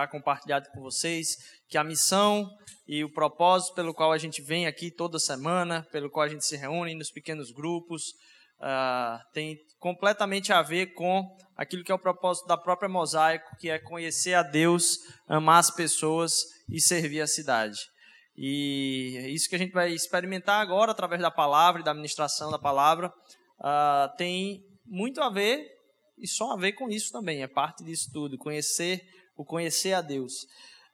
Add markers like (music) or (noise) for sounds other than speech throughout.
já compartilhado com vocês que a missão e o propósito pelo qual a gente vem aqui toda semana, pelo qual a gente se reúne nos pequenos grupos, uh, tem completamente a ver com aquilo que é o propósito da própria Mosaico, que é conhecer a Deus, amar as pessoas e servir a cidade. E é isso que a gente vai experimentar agora através da palavra e da administração da palavra uh, tem muito a ver e só a ver com isso também. É parte disso tudo, conhecer o conhecer a Deus.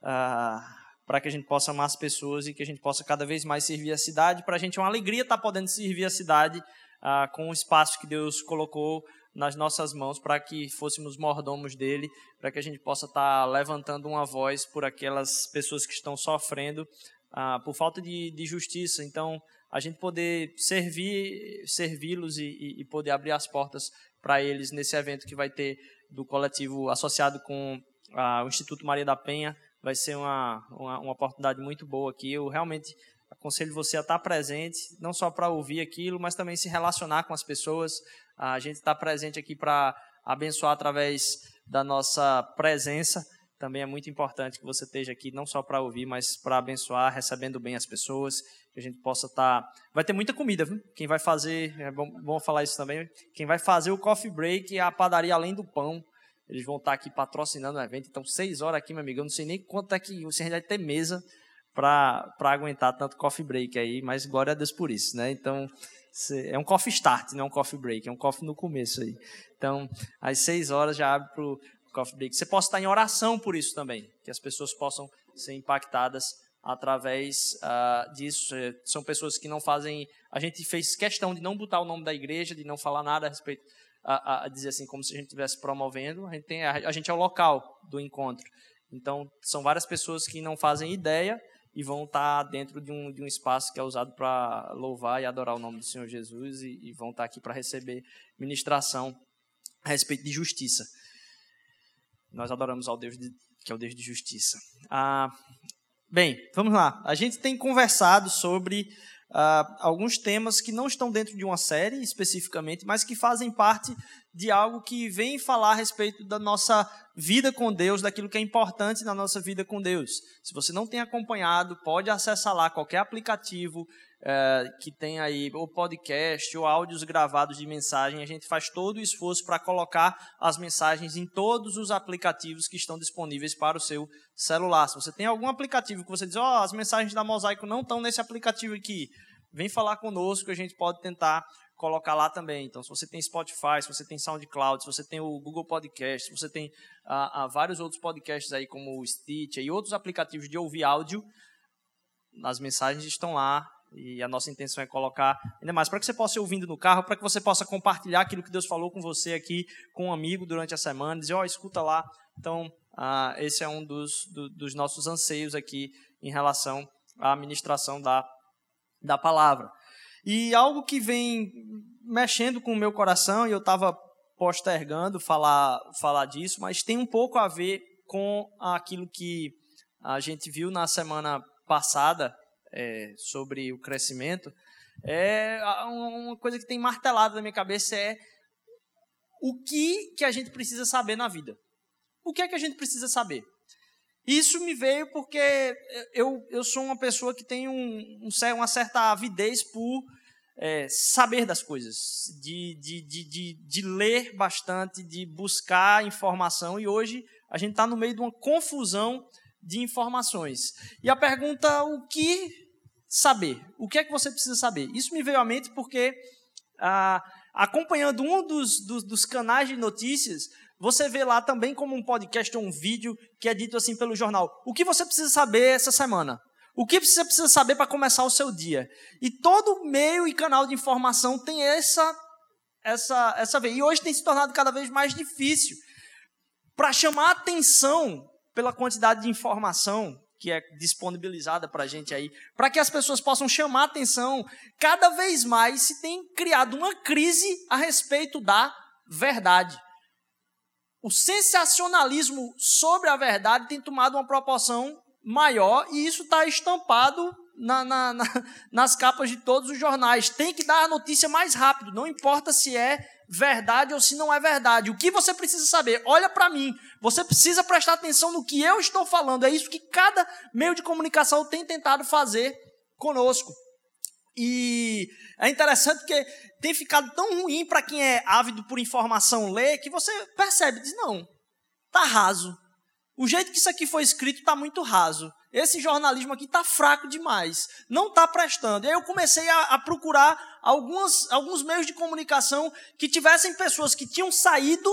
Uh, para que a gente possa amar as pessoas e que a gente possa cada vez mais servir a cidade. Para a gente é uma alegria estar tá podendo servir a cidade ah, com o espaço que Deus colocou nas nossas mãos para que fôssemos mordomos dele, para que a gente possa estar tá levantando uma voz por aquelas pessoas que estão sofrendo ah, por falta de, de, justiça. Então, a gente poder servir, servi-los e, e, poder abrir as portas para eles nesse evento que vai ter do coletivo associado com ah, o Instituto Maria da Penha vai ser uma, uma, uma oportunidade muito boa aqui. Eu realmente aconselho você a estar presente, não só para ouvir aquilo, mas também se relacionar com as pessoas. A gente está presente aqui para abençoar através da nossa presença. Também é muito importante que você esteja aqui, não só para ouvir, mas para abençoar, recebendo bem as pessoas, que a gente possa estar. Tá... Vai ter muita comida, viu? Quem vai fazer, é bom, bom falar isso também, quem vai fazer o coffee break a padaria além do pão. Eles vão estar aqui patrocinando o evento. Então, seis horas aqui, meu amigo. Eu não sei nem quanto é que você vai ter mesa para aguentar tanto coffee break aí, mas glória a Deus por isso, né? Então, é um coffee start, não é um coffee break, é um coffee no começo aí. Então, às seis horas já abre para o coffee break. Você pode estar em oração por isso também, que as pessoas possam ser impactadas através uh, disso. É, são pessoas que não fazem. A gente fez questão de não botar o nome da igreja, de não falar nada a respeito a, a, dizer assim, como se a gente estivesse promovendo, a gente, tem, a, a gente é o local do encontro. Então, são várias pessoas que não fazem ideia e vão estar dentro de um, de um espaço que é usado para louvar e adorar o nome do Senhor Jesus e, e vão estar aqui para receber ministração a respeito de justiça. Nós adoramos ao Deus de, que é o Deus de justiça. Ah, bem, vamos lá. A gente tem conversado sobre uh, alguns temas que não estão dentro de uma série especificamente, mas que fazem parte de algo que vem falar a respeito da nossa vida com Deus, daquilo que é importante na nossa vida com Deus. Se você não tem acompanhado, pode acessar lá qualquer aplicativo é, que tem aí ou podcast ou áudios gravados de mensagem. A gente faz todo o esforço para colocar as mensagens em todos os aplicativos que estão disponíveis para o seu celular. Se você tem algum aplicativo que você diz, ó, oh, as mensagens da Mosaico não estão nesse aplicativo aqui, vem falar conosco, a gente pode tentar colocar lá também. Então, se você tem Spotify, se você tem SoundCloud, se você tem o Google Podcast, se você tem ah, ah, vários outros podcasts aí, como o Stitch e outros aplicativos de ouvir áudio, as mensagens estão lá e a nossa intenção é colocar ainda mais para que você possa ir ouvindo no carro, para que você possa compartilhar aquilo que Deus falou com você aqui, com um amigo durante a semana, dizer, ó, oh, escuta lá. Então, ah, esse é um dos, do, dos nossos anseios aqui em relação à administração da, da palavra. E algo que vem mexendo com o meu coração, e eu estava postergando falar, falar disso, mas tem um pouco a ver com aquilo que a gente viu na semana passada é, sobre o crescimento. É uma coisa que tem martelado na minha cabeça é o que que a gente precisa saber na vida. O que é que a gente precisa saber? Isso me veio porque eu, eu sou uma pessoa que tem um, um uma certa avidez por é, saber das coisas, de, de, de, de, de ler bastante, de buscar informação, e hoje a gente está no meio de uma confusão de informações. E a pergunta: o que saber? O que é que você precisa saber? Isso me veio à mente porque, ah, acompanhando um dos, dos, dos canais de notícias, você vê lá também como um podcast ou um vídeo que é dito assim pelo jornal. O que você precisa saber essa semana? O que você precisa saber para começar o seu dia? E todo meio e canal de informação tem essa essa essa vez. E hoje tem se tornado cada vez mais difícil para chamar atenção pela quantidade de informação que é disponibilizada para a gente aí, para que as pessoas possam chamar atenção, cada vez mais se tem criado uma crise a respeito da verdade o sensacionalismo sobre a verdade tem tomado uma proporção maior e isso está estampado na, na, na, (laughs) nas capas de todos os jornais. Tem que dar a notícia mais rápido, não importa se é verdade ou se não é verdade. O que você precisa saber? Olha para mim. Você precisa prestar atenção no que eu estou falando. É isso que cada meio de comunicação tem tentado fazer conosco. E é interessante porque tem ficado tão ruim para quem é ávido por informação ler que você percebe, diz não, tá raso. O jeito que isso aqui foi escrito está muito raso. Esse jornalismo aqui está fraco demais. Não está prestando. E aí eu comecei a, a procurar algumas, alguns meios de comunicação que tivessem pessoas que tinham saído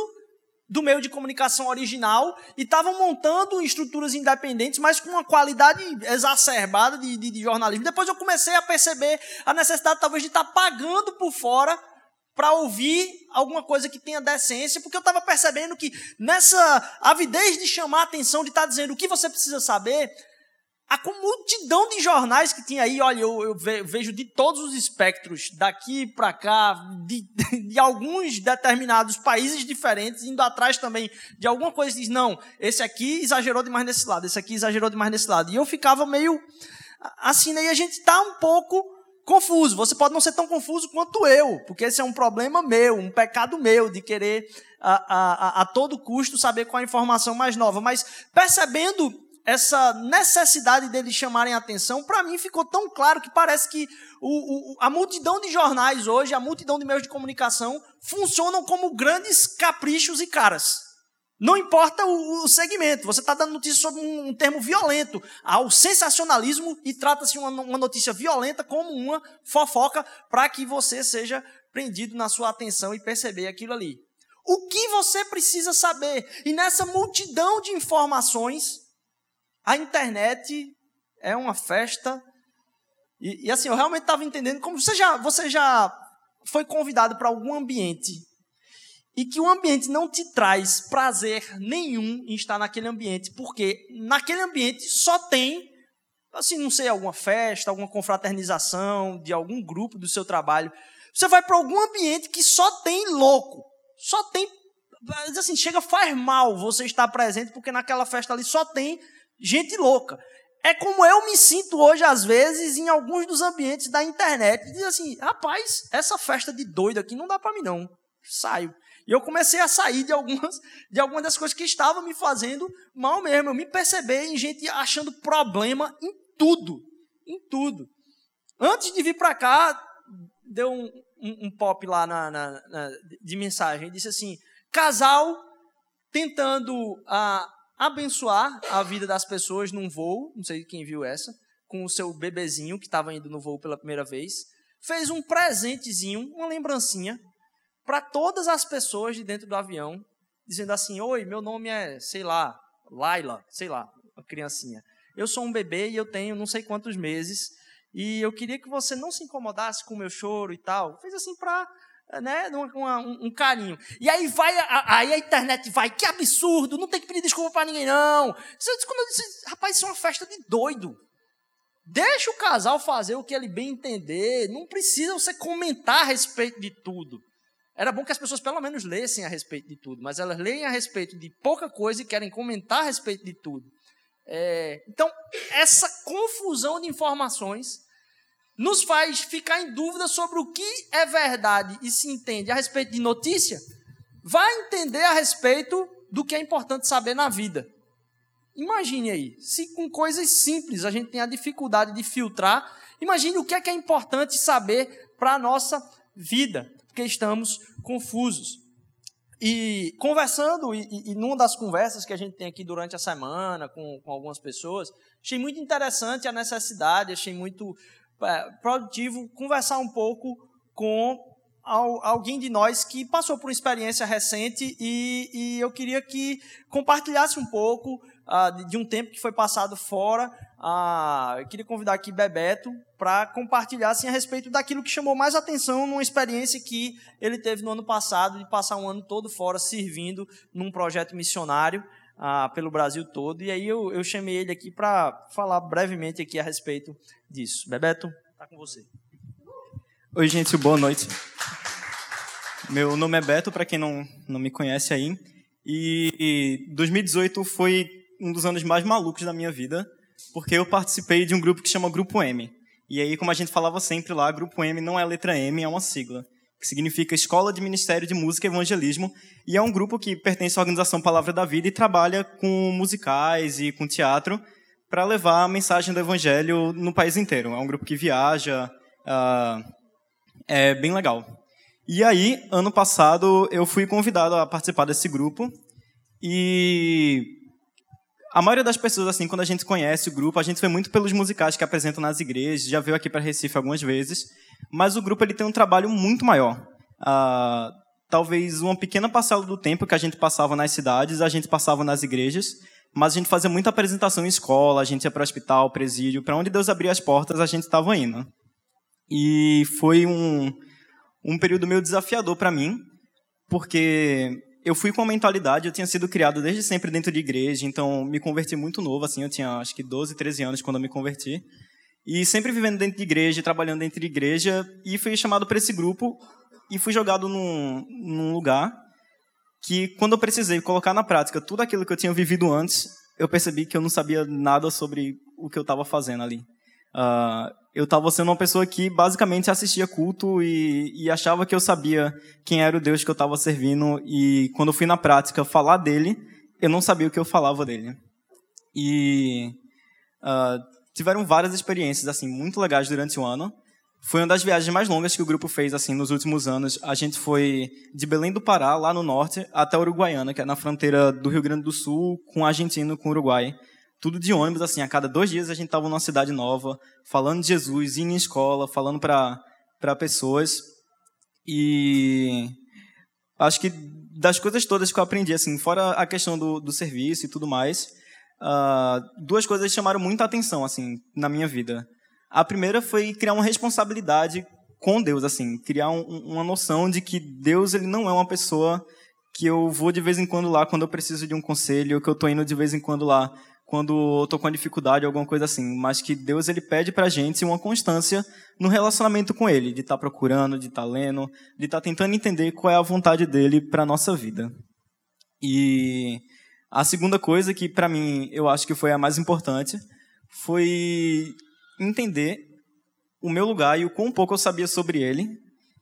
do meio de comunicação original e estavam montando estruturas independentes, mas com uma qualidade exacerbada de, de, de, jornalismo. Depois eu comecei a perceber a necessidade, talvez, de estar pagando por fora para ouvir alguma coisa que tenha decência, porque eu estava percebendo que nessa avidez de chamar a atenção, de estar dizendo o que você precisa saber, a multidão de jornais que tinha aí, olha, eu, eu vejo de todos os espectros, daqui para cá, de, (laughs) de, alguns determinados países diferentes, indo atrás também de alguma coisa, diz, não, esse aqui exagerou demais nesse lado, esse aqui exagerou demais nesse lado. E eu ficava meio assim, né? E a gente está um pouco confuso. Você pode não ser tão confuso quanto eu, porque esse é um problema meu, um pecado meu, de querer a, a, a todo custo saber qual a informação mais nova. Mas percebendo essa necessidade deles chamarem atenção, para mim ficou tão claro que parece que o, o, a multidão de jornais hoje, a multidão de meios de comunicação, funcionam como grandes caprichos e caras. Não importa o, o segmento, você está dando notícia sobre um, um, termo violento, ao sensacionalismo, e trata-se uma, uma notícia violenta como uma fofoca, para que você seja prendido na sua atenção e perceber aquilo ali. O que você precisa saber? E nessa multidão de informações, a internet é uma festa. E, e assim, eu realmente estava entendendo como você já, você já foi convidado para algum ambiente e que o ambiente não te traz prazer nenhum em estar naquele ambiente, porque naquele ambiente só tem, assim, não sei, alguma festa, alguma confraternização de algum grupo do seu trabalho. Você vai para algum ambiente que só tem louco, só tem, assim, chega faz mal você estar presente, porque naquela festa ali só tem gente louca. É como eu me sinto hoje, às vezes, em alguns dos ambientes da internet. Diz assim, rapaz, essa festa de doido aqui não dá para mim, não. Saio. E eu comecei a sair de algumas, de algumas das coisas que estavam me fazendo mal mesmo. Eu me percebi em gente achando problema em tudo. Em tudo. Antes de vir para cá, deu um, um, um pop lá na, na, na, de mensagem. Disse assim: casal tentando a, abençoar a vida das pessoas num voo, não sei quem viu essa, com o seu bebezinho que estava indo no voo pela primeira vez, fez um presentezinho, uma lembrancinha, para todas as pessoas de dentro do avião, dizendo assim: Oi, meu nome é, sei lá, Laila, sei lá, uma criancinha. Eu sou um bebê e eu tenho não sei quantos meses, e eu queria que você não se incomodasse com o meu choro e tal. Fez assim para né, um, um, carinho. E aí vai, a, aí a internet vai, que absurdo, não tem que pedir desculpa para ninguém, não. Quando eu disse, rapaz, isso é uma festa de doido. Deixa o casal fazer o que ele bem entender. Não precisa você comentar a respeito de tudo. Era bom que as pessoas pelo menos lessem a respeito de tudo, mas elas leem a respeito de pouca coisa e querem comentar a respeito de tudo. É, então, essa confusão de informações nos faz ficar em dúvida sobre o que é verdade e se entende a respeito de notícia, vai entender a respeito do que é importante saber na vida. Imagine aí, se com coisas simples a gente tem a dificuldade de filtrar, imagine o que é que é importante saber para a nossa vida, porque estamos confusos. E conversando, e, e, numa das conversas que a gente tem aqui durante a semana com, com algumas pessoas, achei muito interessante a necessidade, achei muito produtivo conversar um pouco com alguém de nós que passou por uma experiência recente e, e eu queria que compartilhasse um pouco uh, de, um tempo que foi passado fora. Uh, eu queria convidar aqui Bebeto para compartilhar assim, a respeito daquilo que chamou mais atenção numa experiência que ele teve no ano passado, de passar um ano todo fora servindo num projeto missionário ah, pelo Brasil todo. E aí eu, eu chamei ele aqui para falar brevemente aqui a respeito disso. Bebeto, está com você. Oi, gente, boa noite. Meu nome é Beto, para quem não, não me conhece aí. E 2018 foi um dos anos mais malucos da minha vida, porque eu participei de um grupo que chama Grupo M. E aí, como a gente falava sempre lá, Grupo M não é letra M, é uma sigla. Que significa Escola de Ministério de Música e Evangelismo, e é um grupo que pertence à organização Palavra da Vida e trabalha com musicais e com teatro para levar a mensagem do Evangelho no país inteiro. É um grupo que viaja, uh, é bem legal. E aí, ano passado, eu fui convidado a participar desse grupo e a maioria das pessoas, assim, quando a gente conhece o grupo, a gente vê muito pelos musicais que apresentam nas igrejas, já veio aqui para Recife algumas vezes, mas o grupo ele tem um trabalho muito maior. Ah, talvez uma pequena parcela do tempo que a gente passava nas cidades, a gente passava nas igrejas, mas a gente fazia muita apresentação em escola, a gente ia para o hospital, presídio, para onde Deus abria as portas, a gente estava indo. E foi um, um período meio desafiador para mim, porque eu fui com a mentalidade, eu tinha sido criado desde sempre dentro de igreja, então me converti muito novo, assim, eu tinha acho que 12, 13 anos quando eu me converti. E sempre vivendo dentro de igreja, trabalhando dentro de igreja, e fui chamado para esse grupo e fui jogado num, num lugar que, quando eu precisei colocar na prática tudo aquilo que eu tinha vivido antes, eu percebi que eu não sabia nada sobre o que eu estava fazendo ali. Uh, eu estava sendo uma pessoa que basicamente assistia culto e, e, achava que eu sabia quem era o Deus que eu estava servindo e quando eu fui na prática falar dele, eu não sabia o que eu falava dele. E uh, tiveram várias experiências assim muito legais durante o ano. Foi uma das viagens mais longas que o grupo fez assim nos últimos anos. A gente foi de Belém do Pará, lá no norte, até Uruguaiana, que é na fronteira do Rio Grande do Sul com a Argentina, com o Uruguai. Tudo de ônibus, assim, a cada dois dias a gente estava numa cidade nova, falando de Jesus, indo em escola, falando para pessoas. E acho que das coisas todas que eu aprendi, assim, fora a questão do, do serviço e tudo mais, uh, duas coisas chamaram muita atenção, assim, na minha vida. A primeira foi criar uma responsabilidade com Deus, assim, criar um, uma noção de que Deus ele não é uma pessoa que eu vou de vez em quando lá quando eu preciso de um conselho, que eu estou indo de vez em quando lá quando eu tô com dificuldade, alguma coisa assim, mas que Deus ele pede pra gente uma constância no relacionamento com ele, de estar tá procurando, de estar tá lendo, de estar tá tentando entender qual é a vontade dele para nossa vida. E a segunda coisa que para mim eu acho que foi a mais importante foi entender o meu lugar e o quão pouco eu sabia sobre ele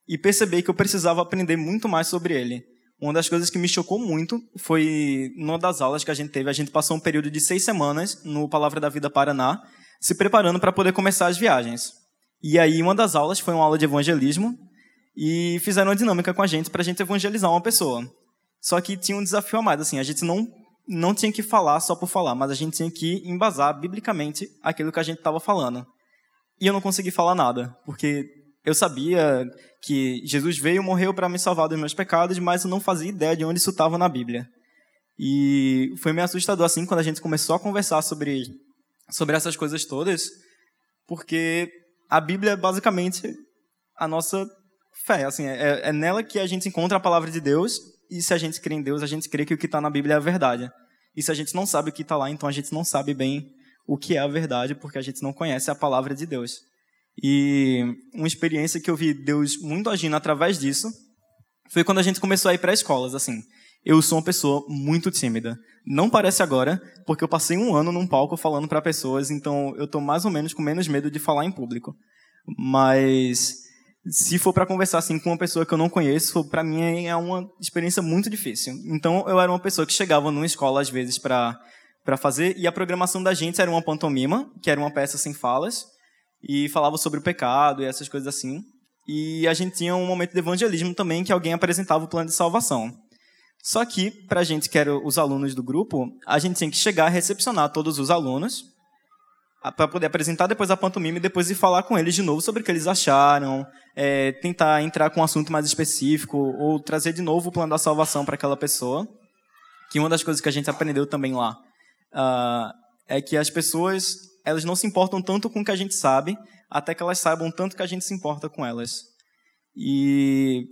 e perceber que eu precisava aprender muito mais sobre ele. Uma das coisas que me chocou muito foi numa das aulas que a gente teve, a gente passou um período de seis semanas no Palavra da Vida Paraná, se preparando para poder começar as viagens. E aí, uma das aulas foi uma aula de evangelismo e fizeram uma dinâmica com a gente para a gente evangelizar uma pessoa. Só que tinha um desafio a mais, assim, a gente não não tinha que falar só por falar, mas a gente tinha que embasar biblicamente aquilo que a gente estava falando. E eu não consegui falar nada, porque eu sabia que Jesus veio e morreu para me salvar dos meus pecados, mas eu não fazia ideia de onde isso estava na Bíblia. E foi meio assustador assim quando a gente começou a conversar sobre sobre essas coisas todas, porque a Bíblia é basicamente a nossa fé, assim, é, é nela que a gente encontra a palavra de Deus, e se a gente crê em Deus, a gente crê que o que está na Bíblia é a verdade. E se a gente não sabe o que está lá, então a gente não sabe bem o que é a verdade, porque a gente não conhece a palavra de Deus. E uma experiência que eu vi Deus muito agindo através disso foi quando a gente começou a ir para escolas, assim. Eu sou uma pessoa muito tímida. Não parece agora, porque eu passei um ano num palco falando para pessoas, então eu estou mais ou menos com menos medo de falar em público. Mas se for para conversar assim com uma pessoa que eu não conheço, para mim é uma experiência muito difícil. Então eu era uma pessoa que chegava numa escola às vezes para para fazer e a programação da gente era uma pantomima, que era uma peça sem falas e falava sobre o pecado e essas coisas assim. E a gente tinha um momento de evangelismo também, que alguém apresentava o plano de salvação. Só que, para a gente que era os alunos do grupo, a gente tinha que chegar a recepcionar todos os alunos, para poder apresentar depois a pantomima e depois ir falar com eles de novo sobre o que eles acharam, é, tentar entrar com um assunto mais específico, ou trazer de novo o plano da salvação para aquela pessoa. Que uma das coisas que a gente aprendeu também lá uh, é que as pessoas elas não se importam tanto com o que a gente sabe, até que elas saibam tanto que a gente se importa com elas. E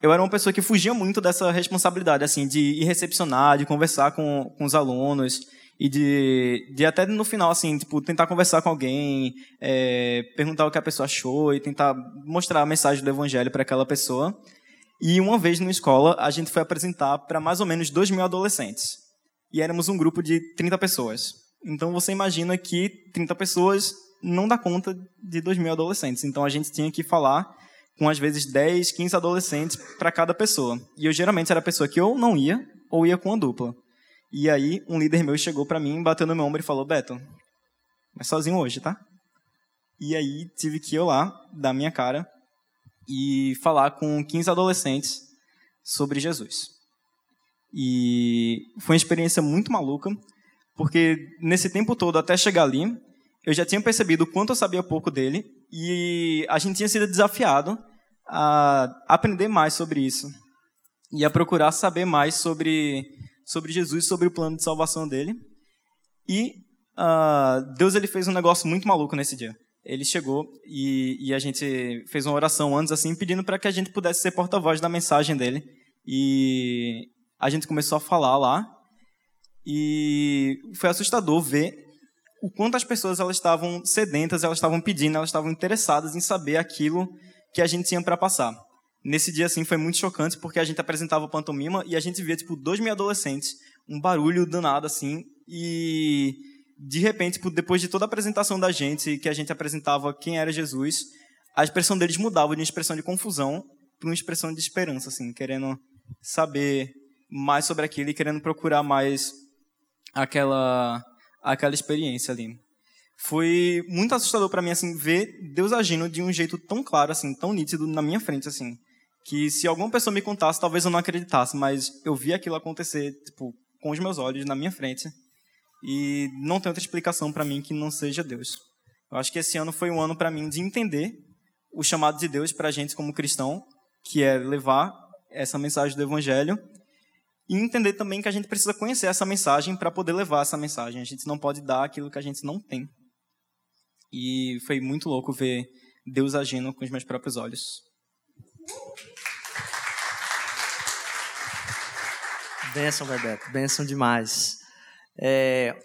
eu era uma pessoa que fugia muito dessa responsabilidade, assim, de ir recepcionar, de conversar com, com os alunos e de, de até no final, assim, tipo, tentar conversar com alguém, é, perguntar o que a pessoa achou e tentar mostrar a mensagem do evangelho para aquela pessoa. E uma vez na escola, a gente foi apresentar para mais ou menos 2 mil adolescentes. E éramos um grupo de 30 pessoas. Então você imagina que 30 pessoas não dá conta de 2 mil adolescentes. Então a gente tinha que falar com às vezes 10, 15 adolescentes para cada pessoa. E eu geralmente era a pessoa que ou não ia, ou ia com a dupla. E aí um líder meu chegou para mim, bateu no meu ombro e falou: Beto, mas sozinho hoje, tá? E aí tive que ir lá, dar minha cara e falar com 15 adolescentes sobre Jesus. E foi uma experiência muito maluca, porque nesse tempo todo, até chegar ali, eu já tinha percebido o quanto eu sabia pouco dele e a gente tinha sido desafiado a aprender mais sobre isso e a procurar saber mais sobre, sobre Jesus, sobre o plano de salvação dele. E uh, Deus ele fez um negócio muito maluco nesse dia. Ele chegou e, e a gente fez uma oração antes, assim, pedindo para que a gente pudesse ser porta-voz da mensagem dele. E a gente começou a falar lá. E foi assustador ver o quanto as pessoas elas estavam sedentas, elas estavam pedindo, elas estavam interessadas em saber aquilo que a gente tinha para passar. Nesse dia, assim, foi muito chocante, porque a gente apresentava pantomima e a gente via, tipo, dois mil adolescentes, um barulho danado, assim, e de repente, tipo, depois de toda a apresentação da gente, que a gente apresentava quem era Jesus, a expressão deles mudava de uma expressão de confusão para uma expressão de esperança, assim, querendo saber mais sobre aquilo e querendo procurar mais aquela aquela experiência ali. Foi muito assustador para mim assim ver Deus agindo de um jeito tão claro assim, tão nítido na minha frente assim, que se alguma pessoa me contasse, talvez eu não acreditasse, mas eu vi aquilo acontecer, tipo, com os meus olhos na minha frente. E não tem outra explicação para mim que não seja Deus. Eu acho que esse ano foi um ano para mim de entender o chamado de Deus para a gente como cristão, que é levar essa mensagem do evangelho e entender também que a gente precisa conhecer essa mensagem para poder levar essa mensagem. A gente não pode dar aquilo que a gente não tem. E foi muito louco ver Deus agindo com os meus próprios olhos. Benção, Bebeto. Benção demais. É,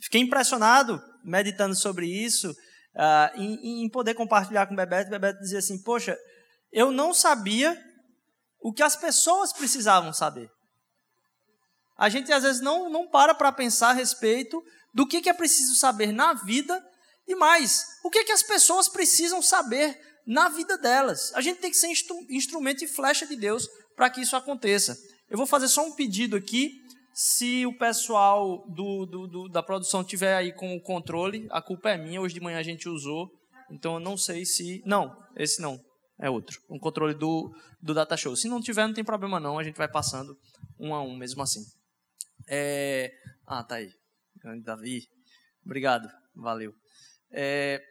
fiquei impressionado, meditando sobre isso, uh, em, em, poder compartilhar com o Bebeto. O Bebeto dizia assim: Poxa, eu não sabia o que as pessoas precisavam saber. A gente às vezes não, não para para pensar a respeito do que, que é preciso saber na vida e mais, o que, que as pessoas precisam saber na vida delas. A gente tem que ser instru instrumento e flecha de Deus para que isso aconteça. Eu vou fazer só um pedido aqui. Se o pessoal do, do, do, da produção tiver aí com o controle, a culpa é minha. Hoje de manhã a gente usou, então eu não sei se. Não, esse não. É outro. Um controle do, do data show. Se não tiver, não tem problema não. A gente vai passando um a um mesmo assim. É... Ah, tá aí. Davi. Obrigado. Valeu. É...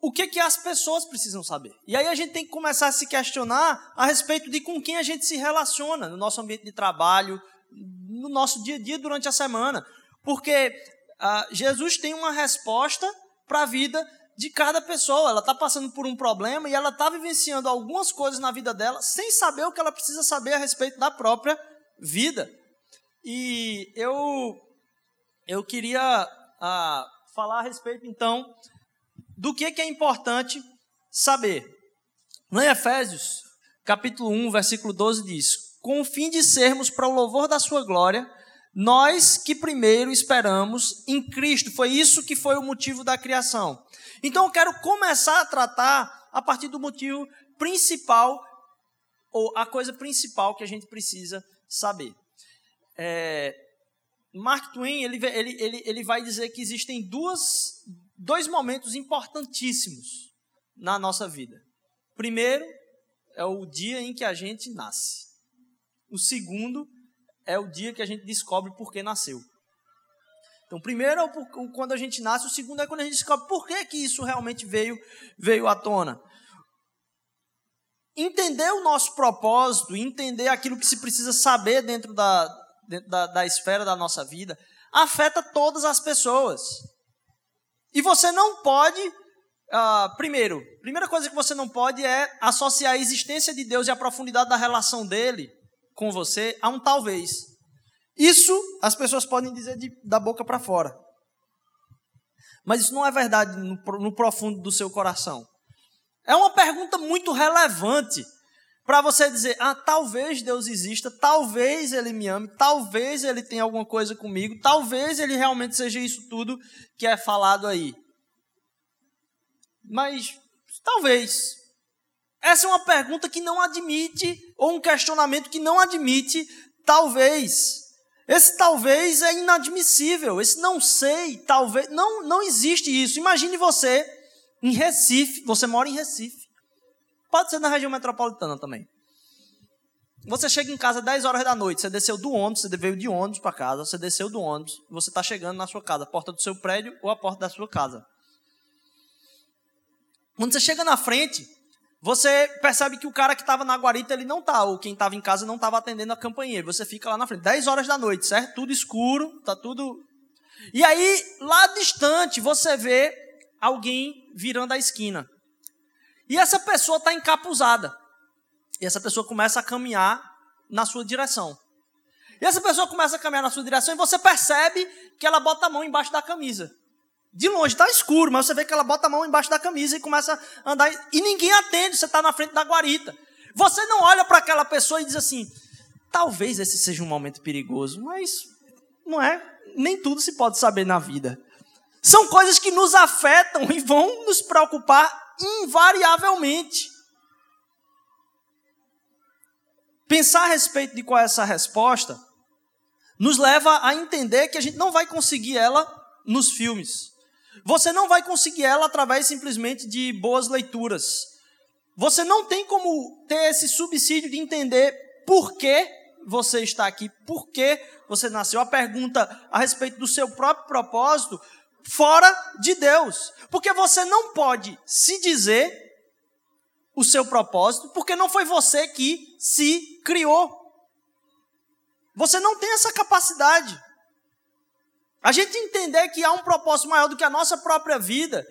O que, que as pessoas precisam saber? E aí a gente tem que começar a se questionar a respeito de com quem a gente se relaciona no nosso ambiente de trabalho, no nosso dia a dia durante a semana. Porque ah, Jesus tem uma resposta para a vida de cada pessoa. Ela está passando por um problema e ela está vivenciando algumas coisas na vida dela sem saber o que ela precisa saber a respeito da própria vida. E eu, eu queria ah, falar a respeito, então, do que, que é importante saber. Lá em Efésios, capítulo 1, versículo 12, diz: Com o fim de sermos para o louvor da sua glória, nós que primeiro esperamos em Cristo. Foi isso que foi o motivo da criação. Então eu quero começar a tratar a partir do motivo principal, ou a coisa principal que a gente precisa saber. É, Mark Twain ele, ele, ele, ele vai dizer que existem duas, dois momentos importantíssimos na nossa vida. Primeiro é o dia em que a gente nasce. O segundo é o dia que a gente descobre por que nasceu. Então, primeiro é quando a gente nasce, o segundo é quando a gente descobre por que, que isso realmente veio, veio à tona. Entender o nosso propósito, entender aquilo que se precisa saber dentro da, dentro da, da esfera da nossa vida, afeta todas as pessoas. E você não pode, uh, primeiro, primeira coisa que você não pode é associar a existência de Deus e a profundidade da relação dele com você a um talvez. Isso as pessoas podem dizer de, da boca para fora. Mas isso não é verdade no, no profundo do seu coração. É uma pergunta muito relevante para você dizer: ah, talvez Deus exista, talvez Ele me ame, talvez Ele tenha alguma coisa comigo, talvez Ele realmente seja isso tudo que é falado aí. mas talvez. Essa é uma pergunta que não admite, ou um questionamento que não admite, talvez. Esse talvez é inadmissível. Esse não sei, talvez. Não, não existe isso. Imagine você em Recife, você mora em Recife. Pode ser na região metropolitana também. Você chega em casa às 10 horas da noite, você desceu do ônibus, você veio de ônibus para casa, você desceu do ônibus, você está chegando na sua casa, a porta do seu prédio ou a porta da sua casa. Quando você chega na frente, você percebe que o cara que estava na guarita ele não está, ou quem estava em casa não estava atendendo a campainha. Você fica lá na frente, 10 horas da noite, certo? Tudo escuro, tá tudo. E aí, lá distante, você vê alguém virando a esquina. E essa pessoa está encapuzada. E essa pessoa começa a caminhar na sua direção. E essa pessoa começa a caminhar na sua direção e você percebe que ela bota a mão embaixo da camisa. De longe está escuro, mas você vê que ela bota a mão embaixo da camisa e começa a andar. E ninguém atende, você está na frente da guarita. Você não olha para aquela pessoa e diz assim: talvez esse seja um momento perigoso, mas não é. Nem tudo se pode saber na vida. São coisas que nos afetam e vão nos preocupar invariavelmente. Pensar a respeito de qual é essa resposta nos leva a entender que a gente não vai conseguir ela nos filmes. Você não vai conseguir ela através simplesmente de boas leituras. Você não tem como ter esse subsídio de entender por que você está aqui, por que você nasceu. A pergunta a respeito do seu próprio propósito fora de Deus. Porque você não pode se dizer o seu propósito, porque não foi você que se criou. Você não tem essa capacidade. A gente entender que há um propósito maior do que a nossa própria vida,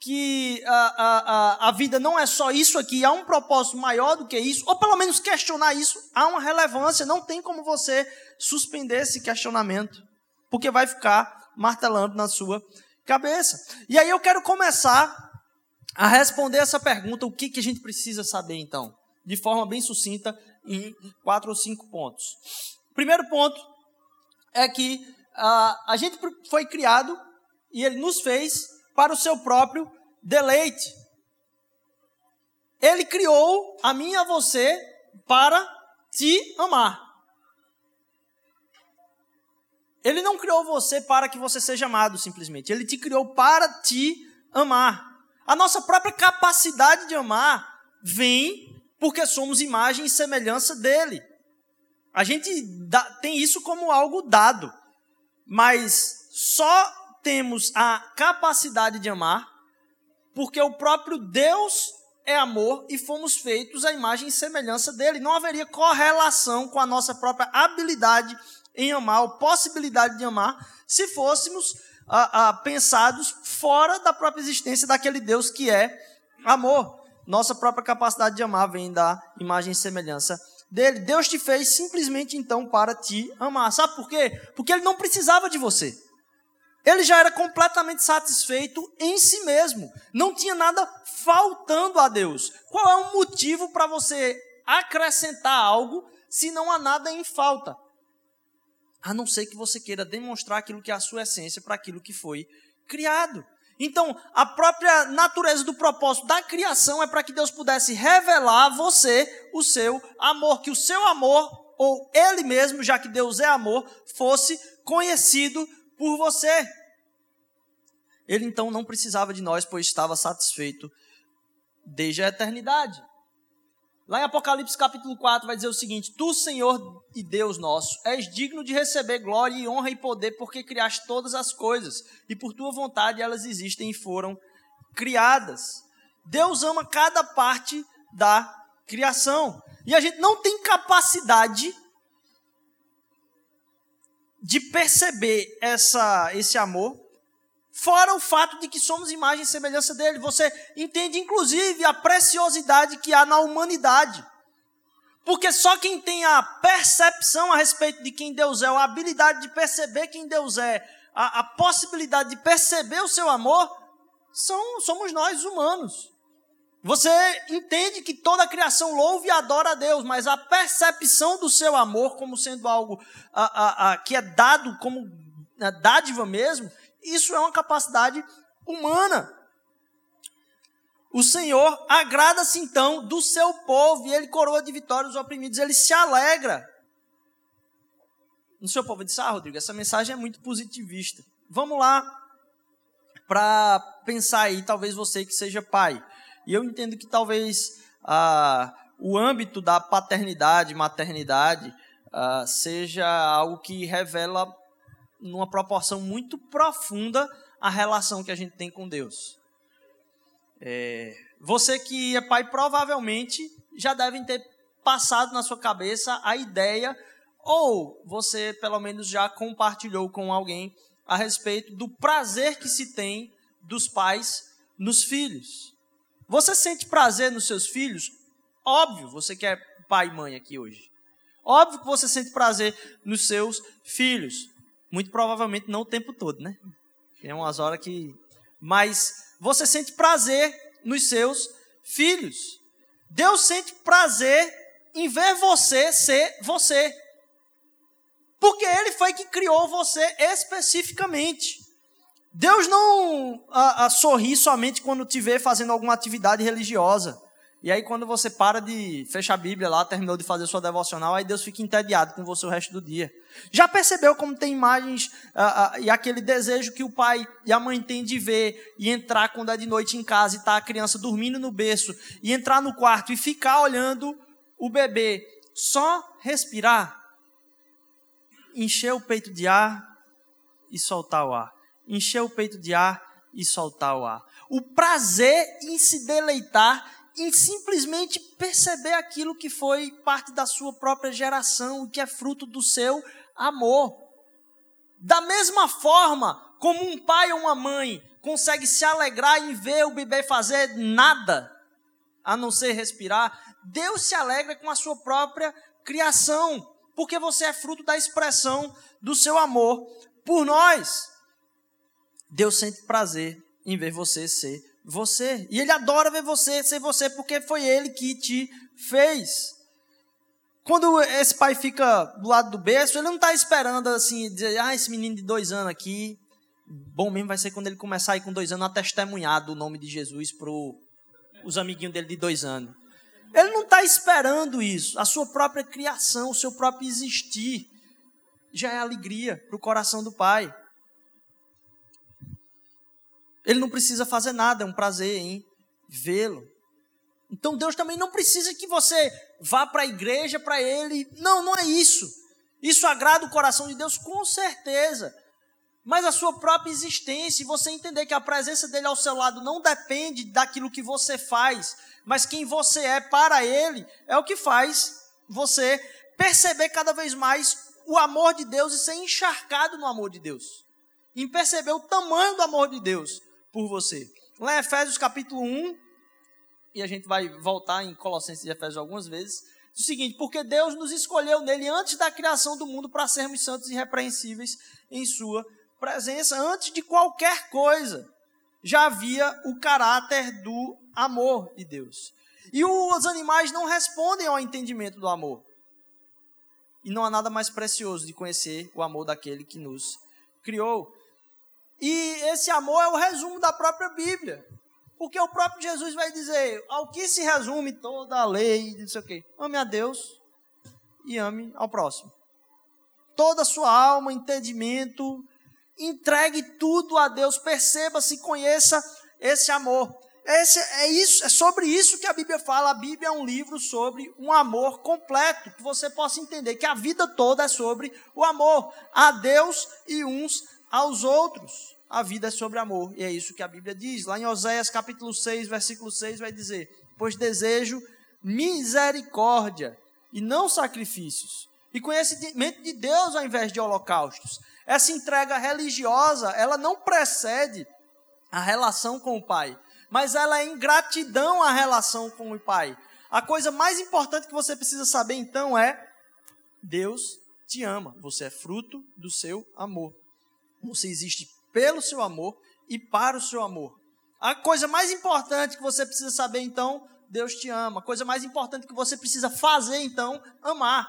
que a, a, a, a vida não é só isso aqui, há um propósito maior do que isso, ou pelo menos questionar isso, há uma relevância, não tem como você suspender esse questionamento, porque vai ficar martelando na sua cabeça. E aí eu quero começar a responder essa pergunta: o que, que a gente precisa saber então? De forma bem sucinta, em quatro ou cinco pontos. Primeiro ponto é que uh, a gente foi criado e ele nos fez para o seu próprio deleite. Ele criou a mim e a você para te amar. Ele não criou você para que você seja amado simplesmente. Ele te criou para te amar. A nossa própria capacidade de amar vem porque somos imagem e semelhança dele. A gente dá, tem isso como algo dado, mas só temos a capacidade de amar porque o próprio Deus é amor e fomos feitos à imagem e semelhança dele. Não haveria correlação com a nossa própria habilidade em amar, ou possibilidade de amar, se fôssemos ah, ah, pensados fora da própria existência daquele Deus que é amor. Nossa própria capacidade de amar vem da imagem e semelhança dele. Deus te fez simplesmente então para te amar. Sabe por quê? Porque ele não precisava de você. Ele já era completamente satisfeito em si mesmo. Não tinha nada faltando a Deus. Qual é o motivo para você acrescentar algo se não há nada em falta? A não ser que você queira demonstrar aquilo que é a sua essência para aquilo que foi criado. Então, a própria natureza do propósito da criação é para que Deus pudesse revelar a você o seu amor, que o seu amor, ou Ele mesmo, já que Deus é amor, fosse conhecido por você. Ele então não precisava de nós, pois estava satisfeito desde a eternidade. Lá em Apocalipse capítulo 4 vai dizer o seguinte: Tu, Senhor e Deus nosso, és digno de receber glória e honra e poder, porque criaste todas as coisas, e por tua vontade elas existem e foram criadas. Deus ama cada parte da criação. E a gente não tem capacidade de perceber essa, esse amor Fora o fato de que somos imagem e semelhança dele. Você entende, inclusive, a preciosidade que há na humanidade. Porque só quem tem a percepção a respeito de quem Deus é, a habilidade de perceber quem Deus é, a, a possibilidade de perceber o seu amor, são, somos nós humanos. Você entende que toda a criação louva e adora a Deus, mas a percepção do seu amor como sendo algo a, a, que é dado como dádiva mesmo, isso é uma capacidade humana. O Senhor agrada-se então do seu povo e ele coroa de vitória os oprimidos, ele se alegra. No seu povo, disse: Ah, Rodrigo, essa mensagem é muito positivista. Vamos lá para pensar aí, talvez você que seja pai. E eu entendo que talvez ah, o âmbito da paternidade, maternidade, ah, seja algo que revela numa proporção muito profunda a relação que a gente tem com Deus. É, você que é pai provavelmente já deve ter passado na sua cabeça a ideia, ou você pelo menos já compartilhou com alguém a respeito do prazer que se tem dos pais nos filhos. Você sente prazer nos seus filhos? Óbvio, você que é pai e mãe aqui hoje. Óbvio que você sente prazer nos seus filhos. Muito provavelmente não o tempo todo, né? Tem umas horas que. Mas você sente prazer nos seus filhos. Deus sente prazer em ver você ser você. Porque Ele foi que criou você especificamente. Deus não a, a, sorri somente quando te vê fazendo alguma atividade religiosa. E aí, quando você para de fechar a Bíblia lá, terminou de fazer sua devocional, aí Deus fica entediado com você o resto do dia. Já percebeu como tem imagens uh, uh, e aquele desejo que o pai e a mãe têm de ver e entrar quando é de noite em casa e está a criança dormindo no berço e entrar no quarto e ficar olhando o bebê, só respirar, encher o peito de ar e soltar o ar. Encher o peito de ar e soltar o ar. O prazer em se deleitar em simplesmente perceber aquilo que foi parte da sua própria geração, que é fruto do seu amor. Da mesma forma como um pai ou uma mãe consegue se alegrar em ver o bebê fazer nada, a não ser respirar, Deus se alegra com a sua própria criação, porque você é fruto da expressão do seu amor por nós. Deus sente prazer em ver você ser você. E ele adora ver você ser você, porque foi ele que te fez. Quando esse pai fica do lado do berço, ele não está esperando assim, dizer, ah, esse menino de dois anos aqui, bom mesmo vai ser quando ele começar a ir com dois anos a testemunhar do nome de Jesus para os amiguinhos dele de dois anos. Ele não está esperando isso. A sua própria criação, o seu próprio existir, já é alegria para o coração do pai. Ele não precisa fazer nada, é um prazer em vê-lo. Então Deus também não precisa que você vá para a igreja para ele. Não, não é isso. Isso agrada o coração de Deus com certeza. Mas a sua própria existência, e você entender que a presença dele ao seu lado não depende daquilo que você faz, mas quem você é para ele, é o que faz você perceber cada vez mais o amor de Deus e ser encharcado no amor de Deus. Em perceber o tamanho do amor de Deus por você. Lá em Efésios capítulo 1, e a gente vai voltar em Colossenses e Efésios algumas vezes, o seguinte: porque Deus nos escolheu nele antes da criação do mundo para sermos santos e irrepreensíveis em Sua presença, antes de qualquer coisa. Já havia o caráter do amor de Deus. E os animais não respondem ao entendimento do amor. E não há nada mais precioso de conhecer o amor daquele que nos criou. E esse amor é o resumo da própria Bíblia. Porque o próprio Jesus vai dizer, ao que se resume toda a lei, não sei o quê. Ame a Deus e ame ao próximo. Toda a sua alma, entendimento, entregue tudo a Deus, perceba, se conheça esse amor. Esse, é, isso, é sobre isso que a Bíblia fala. A Bíblia é um livro sobre um amor completo, que você possa entender que a vida toda é sobre o amor a Deus e uns aos outros. A vida é sobre amor. E é isso que a Bíblia diz. Lá em Oséias capítulo 6, versículo 6, vai dizer: Pois desejo misericórdia e não sacrifícios, e conhecimento de Deus ao invés de holocaustos. Essa entrega religiosa, ela não precede a relação com o Pai, mas ela é ingratidão à relação com o Pai. A coisa mais importante que você precisa saber então é: Deus te ama, você é fruto do seu amor. Você existe pelo seu amor e para o seu amor. A coisa mais importante que você precisa saber, então, Deus te ama. A coisa mais importante que você precisa fazer, então, amar.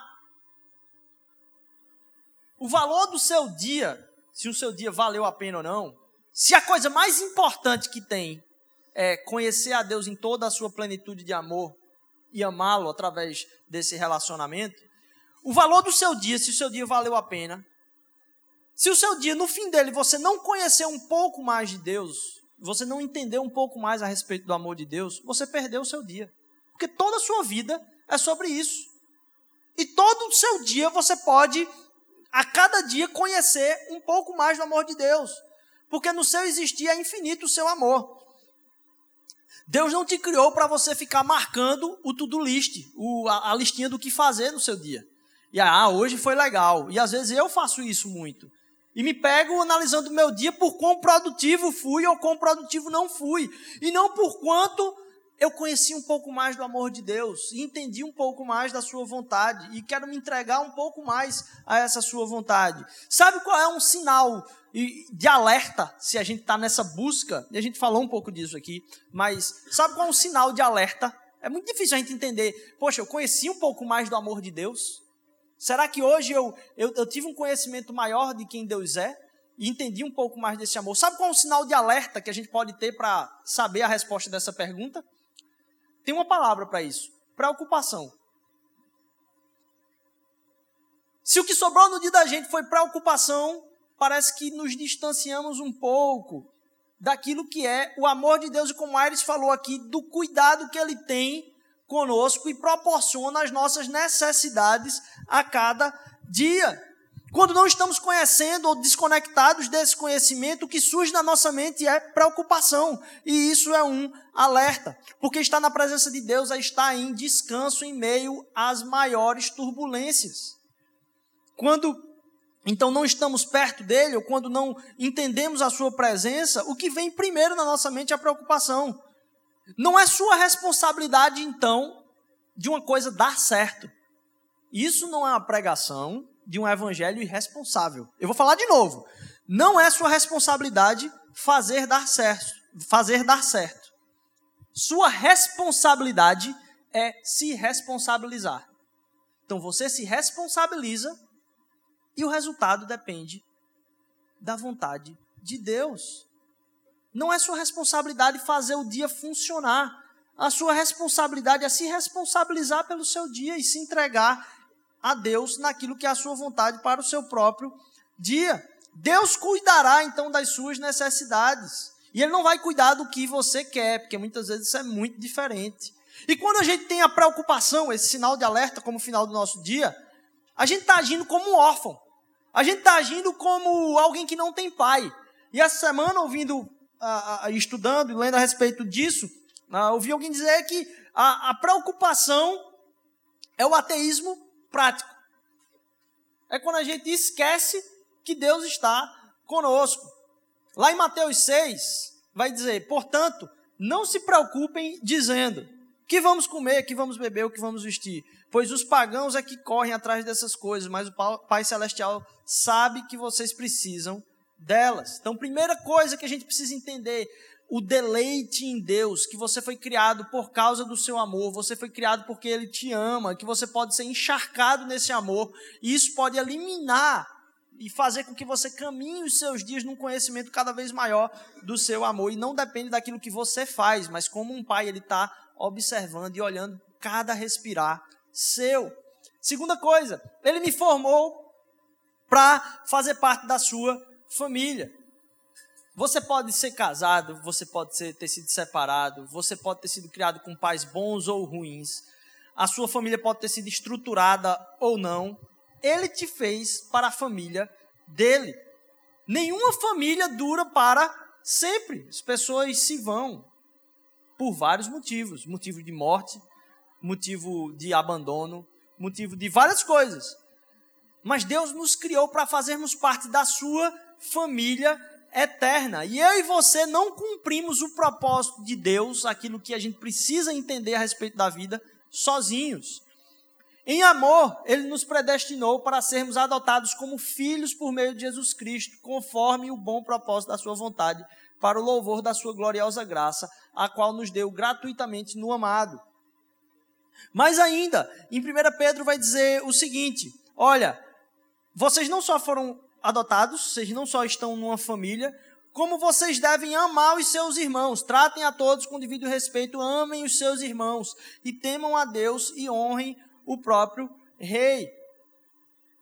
O valor do seu dia, se o seu dia valeu a pena ou não, se a coisa mais importante que tem é conhecer a Deus em toda a sua plenitude de amor e amá-lo através desse relacionamento, o valor do seu dia, se o seu dia valeu a pena, se o seu dia, no fim dele, você não conhecer um pouco mais de Deus, você não entender um pouco mais a respeito do amor de Deus, você perdeu o seu dia. Porque toda a sua vida é sobre isso. E todo o seu dia você pode, a cada dia, conhecer um pouco mais do amor de Deus. Porque no seu existir é infinito o seu amor. Deus não te criou para você ficar marcando o to-do list, o, a, a, listinha do que fazer no seu dia. E ah, hoje foi legal. E às vezes eu faço isso muito. E me pego analisando o meu dia por quão produtivo fui ou quão produtivo não fui. E não por quanto eu conheci um pouco mais do amor de Deus, e entendi um pouco mais da sua vontade e quero me entregar um pouco mais a essa sua vontade. Sabe qual é um sinal de alerta se a gente está nessa busca? E a gente falou um pouco disso aqui, mas sabe qual é um sinal de alerta? É muito difícil a gente entender. Poxa, eu conheci um pouco mais do amor de Deus. Será que hoje eu, eu, eu tive um conhecimento maior de quem Deus é? e entendi um pouco mais desse amor. Sabe qual é um sinal de alerta que a gente pode ter para saber a resposta dessa pergunta? Tem uma palavra para isso: preocupação. Se o que sobrou no dia da gente foi preocupação, parece que nos distanciamos um pouco daquilo que é o amor de Deus e como Aires falou aqui, do cuidado que ele tem conosco e proporciona as nossas necessidades a cada dia. Quando não estamos conhecendo ou desconectados desse conhecimento, o que surge na nossa mente é preocupação. E isso é um alerta. Porque estar na presença de Deus é estar em descanso em meio às maiores turbulências. Quando então não estamos perto dele, ou quando não entendemos a sua presença, o que vem primeiro na nossa mente é a preocupação. Não é sua responsabilidade, então, de uma coisa dar certo. Isso não é uma pregação, de um evangelho irresponsável. Eu vou falar de novo. Não é sua responsabilidade fazer dar certo, fazer dar certo. Sua responsabilidade é se responsabilizar. Então você se responsabiliza e o resultado depende da vontade de Deus. Não é sua responsabilidade fazer o dia funcionar. A sua responsabilidade é se responsabilizar pelo seu dia e se entregar a Deus naquilo que é a sua vontade para o seu próprio dia. Deus cuidará então das suas necessidades. E Ele não vai cuidar do que você quer, porque muitas vezes isso é muito diferente. E quando a gente tem a preocupação, esse sinal de alerta como final do nosso dia, a gente está agindo como um órfão. A gente está agindo como alguém que não tem pai. E essa semana, ouvindo, estudando e lendo a respeito disso, ouvi alguém dizer que a, a preocupação é o ateísmo prático. É quando a gente esquece que Deus está conosco. Lá em Mateus 6, vai dizer: portanto, não se preocupem dizendo que vamos comer, que vamos beber, o que vamos vestir, pois os pagãos é que correm atrás dessas coisas, mas o Pai Celestial sabe que vocês precisam delas. Então, primeira coisa que a gente precisa entender o deleite em Deus, que você foi criado por causa do seu amor, você foi criado porque Ele te ama, que você pode ser encharcado nesse amor, e isso pode eliminar e fazer com que você caminhe os seus dias num conhecimento cada vez maior do seu amor. E não depende daquilo que você faz, mas como um pai, ele está observando e olhando cada respirar seu. Segunda coisa, ele me formou para fazer parte da sua família. Você pode ser casado, você pode ser, ter sido separado, você pode ter sido criado com pais bons ou ruins, a sua família pode ter sido estruturada ou não. Ele te fez para a família dele. Nenhuma família dura para sempre. As pessoas se vão por vários motivos: motivo de morte, motivo de abandono, motivo de várias coisas. Mas Deus nos criou para fazermos parte da sua família eterna. E eu e você não cumprimos o propósito de Deus, aquilo que a gente precisa entender a respeito da vida, sozinhos. Em amor, ele nos predestinou para sermos adotados como filhos por meio de Jesus Cristo, conforme o bom propósito da sua vontade, para o louvor da sua gloriosa graça, a qual nos deu gratuitamente no amado. Mas ainda, em 1 Pedro vai dizer o seguinte: olha, vocês não só foram adotados, vocês não só estão numa família, como vocês devem amar os seus irmãos. Tratem a todos com devido respeito, amem os seus irmãos e temam a Deus e honrem o próprio rei.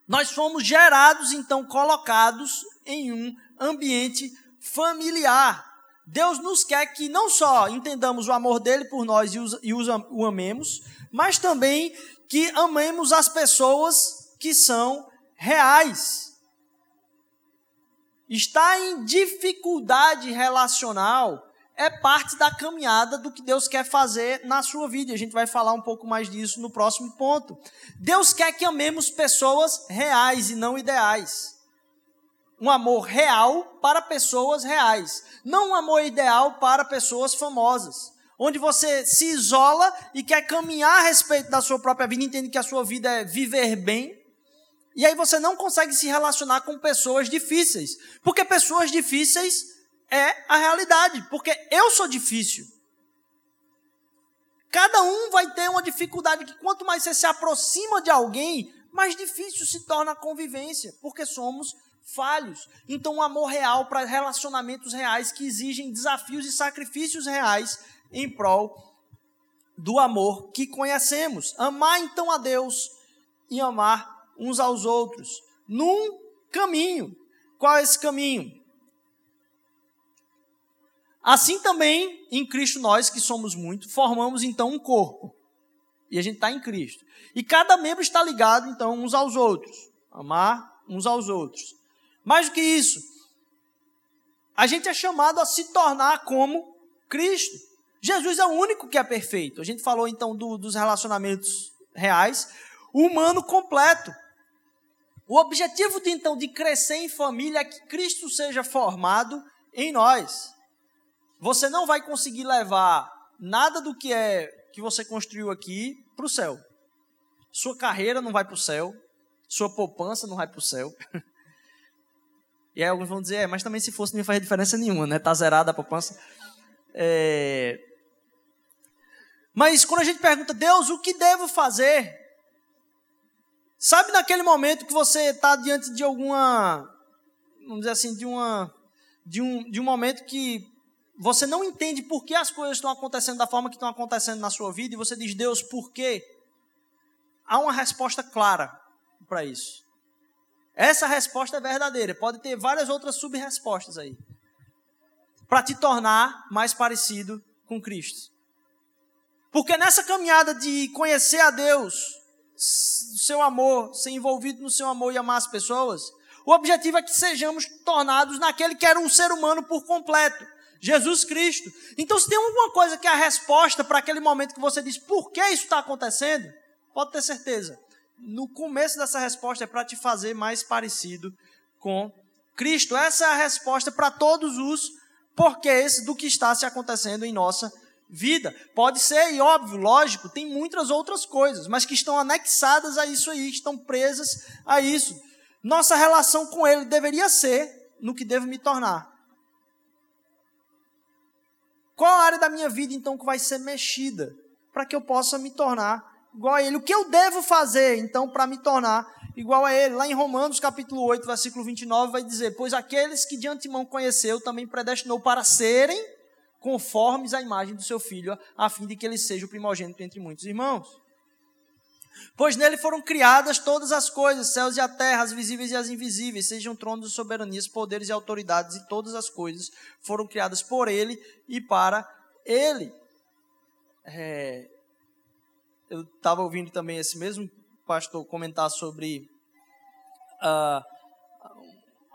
Nós fomos gerados, então, colocados em um ambiente familiar. Deus nos quer que não só entendamos o amor dele por nós e, os, e os, o amemos, mas também que amemos as pessoas que são reais. Estar em dificuldade relacional é parte da caminhada do que Deus quer fazer na sua vida. A gente vai falar um pouco mais disso no próximo ponto. Deus quer que amemos pessoas reais e não ideais. Um amor real para pessoas reais. Não um amor ideal para pessoas famosas. Onde você se isola e quer caminhar a respeito da sua própria vida, entende que a sua vida é viver bem, e aí você não consegue se relacionar com pessoas difíceis. Porque pessoas difíceis é a realidade. Porque eu sou difícil. Cada um vai ter uma dificuldade que quanto mais você se aproxima de alguém, mais difícil se torna a convivência. Porque somos falhos. Então, um amor real para relacionamentos reais que exigem desafios e sacrifícios reais em prol do amor que conhecemos. Amar então a Deus e amar uns aos outros, num caminho. Qual é esse caminho? Assim também, em Cristo, nós que somos muito, formamos então um corpo. E a gente está em Cristo. E cada membro está ligado, então, uns aos outros. Amar uns aos outros. Mais do que isso, a gente é chamado a se tornar como Cristo. Jesus é o único que é perfeito. A gente falou então do, dos relacionamentos reais, o humano completo. O objetivo de, então de crescer em família é que Cristo seja formado em nós. Você não vai conseguir levar nada do que é que você construiu aqui para o céu. Sua carreira não vai para o céu, sua poupança não vai para o céu. (laughs) E aí alguns vão dizer, é, mas também se fosse não ia fazer diferença nenhuma, né? Tá zerada a poupança. É... Mas quando a gente pergunta, Deus, o que devo fazer? Sabe naquele momento que você está diante de alguma, vamos dizer assim, de uma, de um, de um momento que você não entende por que as coisas estão acontecendo da forma que estão acontecendo na sua vida e você diz, Deus, por quê? Há uma resposta clara para isso. Essa resposta é verdadeira. Pode ter várias outras sub-respostas aí. Para te tornar mais parecido com Cristo. Porque nessa caminhada de conhecer a Deus, seu amor, ser envolvido no seu amor e amar as pessoas, o objetivo é que sejamos tornados naquele que era um ser humano por completo, Jesus Cristo. Então, se tem alguma coisa que é a resposta para aquele momento que você diz, por que isso está acontecendo? Pode ter certeza. No começo dessa resposta é para te fazer mais parecido com Cristo. Essa é a resposta para todos os porquês do que está se acontecendo em nossa vida vida. Pode ser, e óbvio, lógico, tem muitas outras coisas, mas que estão anexadas a isso aí, estão presas a isso. Nossa relação com Ele deveria ser no que devo me tornar. Qual a área da minha vida, então, que vai ser mexida para que eu possa me tornar igual a Ele? O que eu devo fazer, então, para me tornar igual a Ele? Lá em Romanos, capítulo 8, versículo 29, vai dizer: Pois aqueles que de antemão conheceu, também predestinou para serem conformes à imagem do seu filho, a fim de que ele seja o primogênito entre muitos irmãos. Pois nele foram criadas todas as coisas, céus e a terra, as visíveis e as invisíveis, sejam tronos soberanias, poderes e autoridades, e todas as coisas foram criadas por ele e para ele. É, eu estava ouvindo também esse mesmo pastor comentar sobre uh,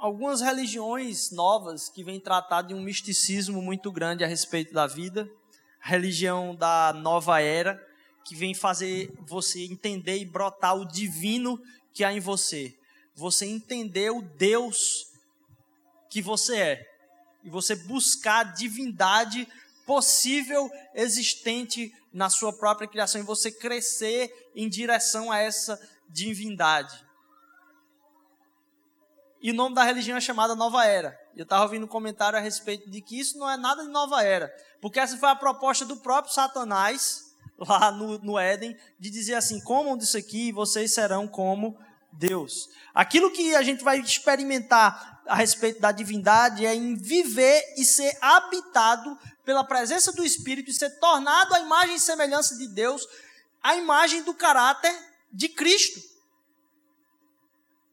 algumas religiões novas que vêm tratar de um misticismo muito grande a respeito da vida, religião da nova era, que vem fazer você entender e brotar o divino que há em você. Você entender o Deus que você é. E você buscar a divindade possível existente na sua própria criação e você crescer em direção a essa divindade. E o nome da religião é chamada Nova Era. Eu estava ouvindo um comentário a respeito de que isso não é nada de nova era. Porque essa foi a proposta do próprio Satanás, lá no, no Éden, de dizer assim: comam disso aqui e vocês serão como Deus. Aquilo que a gente vai experimentar a respeito da divindade é em viver e ser habitado pela presença do Espírito e ser tornado a imagem e semelhança de Deus, a imagem do caráter de Cristo.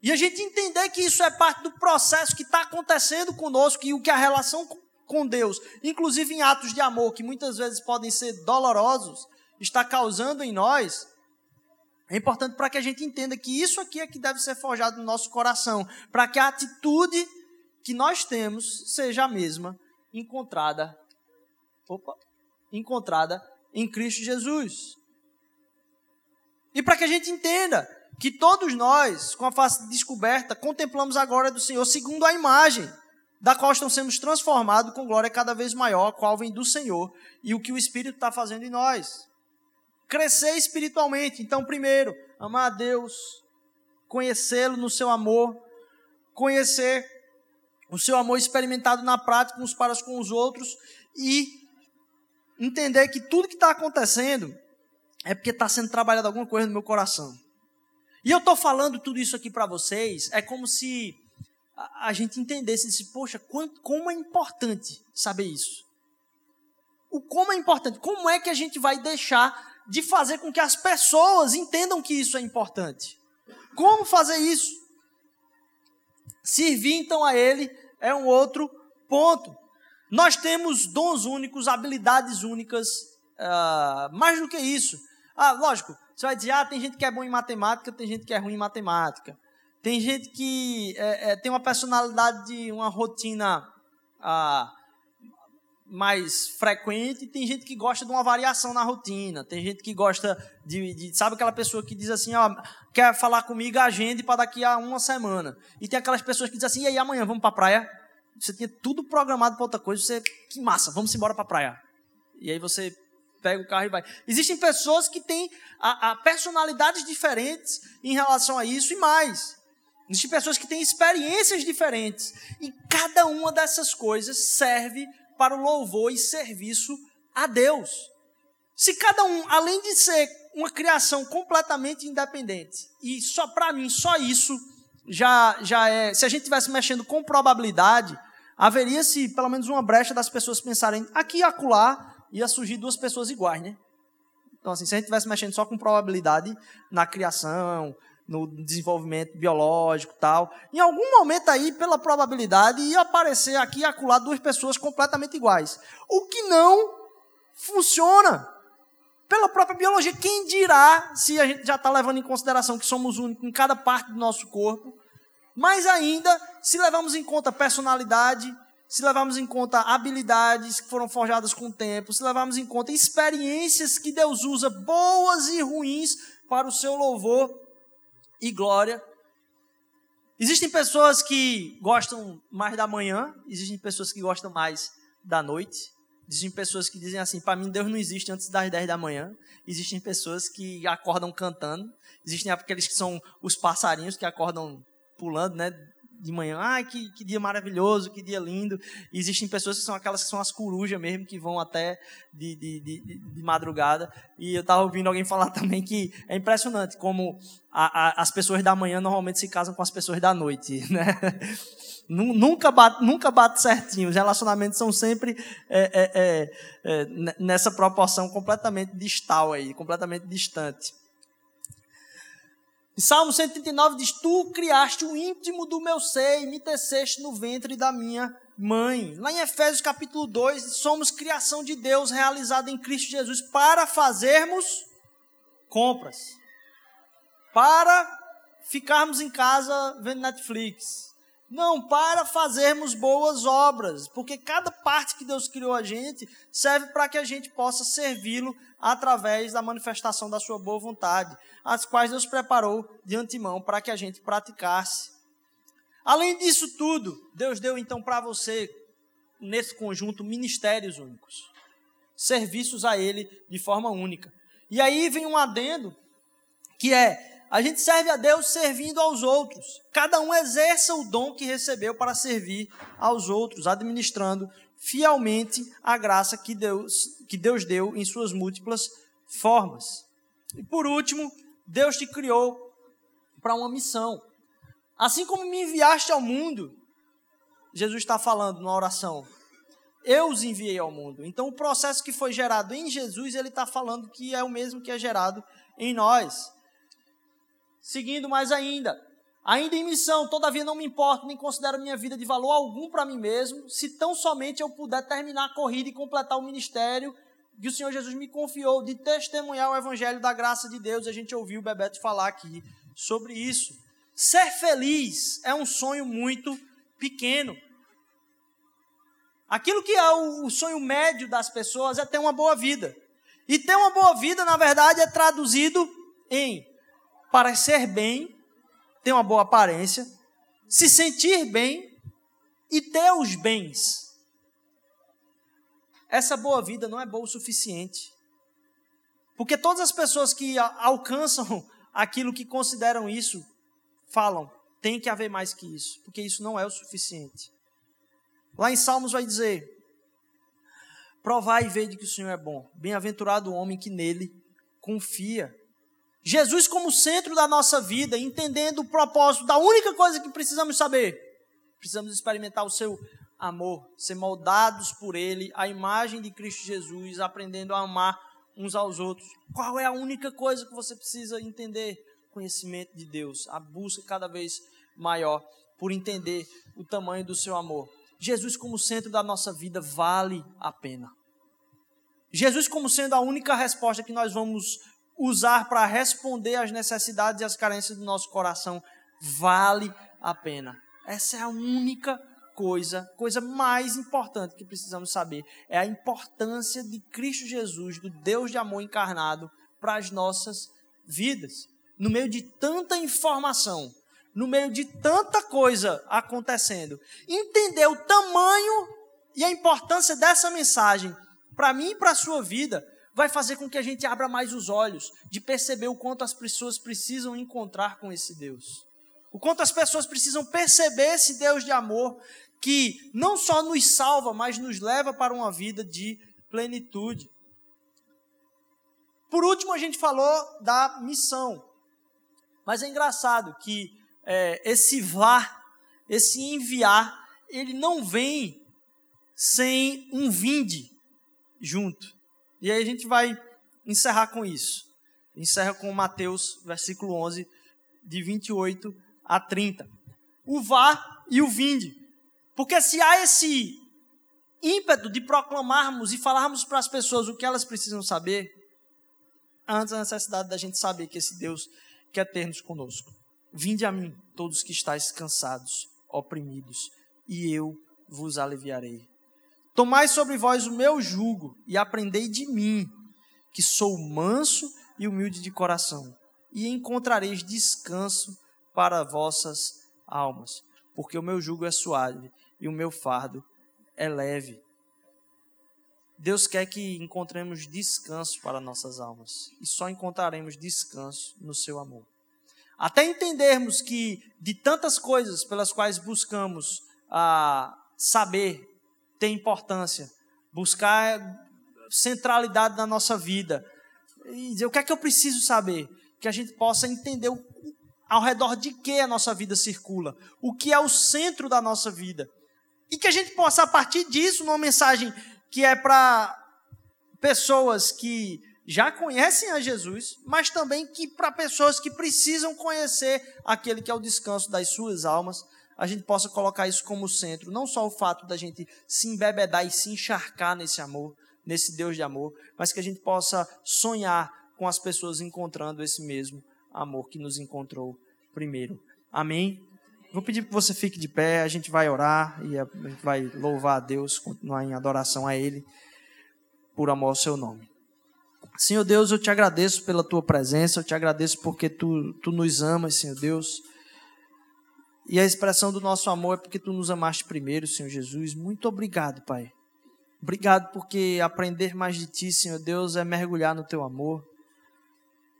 E a gente entender que isso é parte do processo que está acontecendo conosco e o que a relação com Deus, inclusive em atos de amor, que muitas vezes podem ser dolorosos, está causando em nós, é importante para que a gente entenda que isso aqui é que deve ser forjado no nosso coração, para que a atitude que nós temos seja a mesma encontrada, opa, encontrada em Cristo Jesus. E para que a gente entenda que todos nós, com a face descoberta, contemplamos a glória do Senhor segundo a imagem da qual estamos sendo transformados com glória cada vez maior, qual vem do Senhor, e o que o Espírito está fazendo em nós crescer espiritualmente. Então, primeiro, amar a Deus, conhecê-lo no seu amor, conhecer o seu amor experimentado na prática uns para com os outros e entender que tudo que está acontecendo é porque está sendo trabalhada alguma coisa no meu coração. E eu estou falando tudo isso aqui para vocês, é como se a, gente entendesse, disse, poxa, quanto, como é importante saber isso. O como é importante, como é que a gente vai deixar de fazer com que as pessoas entendam que isso é importante. Como fazer isso? Servir então a Ele é um outro ponto. Nós temos dons únicos, habilidades únicas, uh, mais do que isso. Ah, lógico, você vai dizer, ah, tem gente que é bom em matemática, tem gente que é ruim em matemática. Tem gente que é, é, tem uma personalidade, uma rotina ah, mais frequente, tem gente que gosta de uma variação na rotina, tem gente que gosta de, de sabe aquela pessoa que diz assim, ó, quer falar comigo, agende para daqui a uma semana. E tem aquelas pessoas que dizem assim, e aí amanhã vamos para a praia? Você tinha tudo programado para outra coisa, você, que massa, vamos embora para a praia. E aí você pega o carro e vai. Existem pessoas que têm a, a personalidades diferentes em relação a isso e mais. Existem pessoas que têm experiências diferentes. E cada uma dessas coisas serve para o louvor e serviço a Deus. Se cada um, além de ser uma criação completamente independente, e só para mim, só isso já, já é. Se a gente estivesse mexendo com probabilidade, haveria-se pelo menos uma brecha das pessoas pensarem aqui e acolá, ia surgir duas pessoas iguais, né? Então, assim, se a gente estivesse mexendo só com probabilidade na criação, no desenvolvimento biológico tal. Em algum momento aí, pela probabilidade, ia aparecer aqui e acolá duas pessoas completamente iguais. O que não funciona pela própria biologia. Quem dirá se a gente já está levando em consideração que somos únicos em cada parte do nosso corpo, mas ainda se levamos em conta personalidade, se levarmos em conta habilidades que foram forjadas com o tempo, se levarmos em conta experiências que Deus usa, boas e ruins, para o seu louvor e glória. Existem pessoas que gostam mais da manhã, existem pessoas que gostam mais da noite. Existem pessoas que dizem assim: para mim, Deus não existe antes das 10 da manhã. Existem pessoas que acordam cantando. Existem aqueles que são os passarinhos que acordam pulando, né? De manhã, ai, que, que dia maravilhoso, que dia lindo. E existem pessoas que são aquelas que são as corujas mesmo, que vão até de, de, de, de madrugada. E eu estava ouvindo alguém falar (laughs) também que é impressionante como a, a, as pessoas da manhã normalmente se casam com as pessoas da noite, (laughs) né? Nunca bate, nunca bate certinho. Os relacionamentos são sempre é, é, é, é nessa proporção completamente distal aí, completamente distante. Salmo 139 diz: Tu criaste o íntimo do meu ser e me teceste no ventre da minha mãe. Lá em Efésios capítulo 2, somos criação de Deus realizada em Cristo Jesus para fazermos compras. Para ficarmos em casa vendo Netflix. Não, para fazermos boas obras, porque cada parte que Deus criou a gente serve para que a gente possa servi-lo através da manifestação da sua boa vontade, as quais Deus preparou de antemão para que a gente praticasse. Além disso tudo, Deus deu então para você, nesse conjunto, ministérios únicos, serviços a Ele de forma única. E aí vem um adendo, que é a gente serve a Deus servindo aos outros. Cada um exerça o dom que recebeu para servir aos outros, administrando fielmente a graça que Deus, que Deus deu em suas múltiplas formas. E por último, Deus te criou para uma missão. Assim como me enviaste ao mundo, Jesus está falando na oração, eu os enviei ao mundo. Então, o processo que foi gerado em Jesus, ele está falando que é o mesmo que é gerado em nós. Seguindo mais ainda, ainda em missão, todavia não me importo, nem considero minha vida de valor algum para mim mesmo, se tão somente eu puder terminar a corrida e completar o ministério que o Senhor Jesus me confiou de testemunhar o evangelho da graça de Deus. A gente ouviu o Bebeto falar aqui sobre isso. Ser feliz é um sonho muito pequeno. Aquilo que é o sonho médio das pessoas é ter uma boa vida. E ter uma boa vida, na verdade, é traduzido em parecer bem, ter uma boa aparência, se sentir bem e ter os bens. Essa boa vida não é boa o suficiente. Porque todas as pessoas que alcançam (laughs) aquilo que consideram isso falam, tem que haver mais que isso, porque isso não é o suficiente. Lá em Salmos vai dizer: Provai e vede que o Senhor é bom. Bem-aventurado o homem que nele confia. Jesus como centro da nossa vida, entendendo o propósito da única coisa que precisamos saber. Precisamos experimentar o seu amor, ser moldados por ele, a imagem de Cristo Jesus, aprendendo a amar uns aos outros. Qual é a única coisa que você precisa entender? Conhecimento de Deus, a busca cada vez maior por entender o tamanho do seu amor. Jesus como centro da nossa vida vale a pena. Jesus como sendo a única resposta que nós vamos usar para responder às necessidades e às carências do nosso coração vale a pena. Essa é a única coisa, coisa mais importante que precisamos saber, é a importância de Cristo Jesus, do Deus de amor encarnado para as nossas vidas. No meio de tanta informação, no meio de tanta coisa acontecendo, entender o tamanho e a importância dessa mensagem para mim e para a sua vida vai fazer com que a gente abra mais os olhos de perceber o quanto as pessoas precisam encontrar com esse Deus. O quanto as pessoas precisam perceber esse Deus de amor que não só nos salva, mas nos leva para uma vida de plenitude. Por último, a gente falou da missão. Mas é engraçado que é, esse vá, esse enviar, ele não vem sem um vinde junto. E aí a gente vai encerrar com isso. Encerra com Mateus, versículo 11, de 28 a 30. O vá e o vinde. Porque se há esse ímpeto de proclamarmos e falarmos para as pessoas o que elas precisam saber, antes a necessidade da gente saber que esse Deus quer ter-nos conosco. Vinde a mim, todos que estáis cansados, oprimidos, e eu vos aliviarei. Tomai sobre vós o meu jugo e aprendei de mim, que sou manso e humilde de coração, e encontrareis descanso para vossas almas, porque o meu jugo é suave e o meu fardo é leve. Deus quer que encontremos descanso para nossas almas, e só encontraremos descanso no seu amor. Até entendermos que de tantas coisas pelas quais buscamos ah, saber, tem importância, buscar centralidade na nossa vida, e dizer o que é que eu preciso saber, que a gente possa entender ao redor de que a nossa vida circula, o que é o centro da nossa vida. E que a gente possa, a partir disso, numa mensagem que é para pessoas que já conhecem a Jesus, mas também que para pessoas que precisam conhecer aquele que é o descanso das suas almas, a gente possa colocar isso como centro, não só o fato da gente se embebedar e se encharcar nesse amor, nesse Deus de amor, mas que a gente possa sonhar com as pessoas encontrando esse mesmo amor que nos encontrou primeiro. Amém? Vou pedir que você fique de pé, a gente vai orar e vai louvar a Deus, continuar em adoração a Ele, por amor ao seu nome. Senhor Deus, eu te agradeço pela tua presença, eu te agradeço porque tu, tu nos amas, Senhor Deus. E a expressão do nosso amor é porque tu nos amaste primeiro, Senhor Jesus. Muito obrigado, Pai. Obrigado porque aprender mais de ti, Senhor Deus, é mergulhar no teu amor.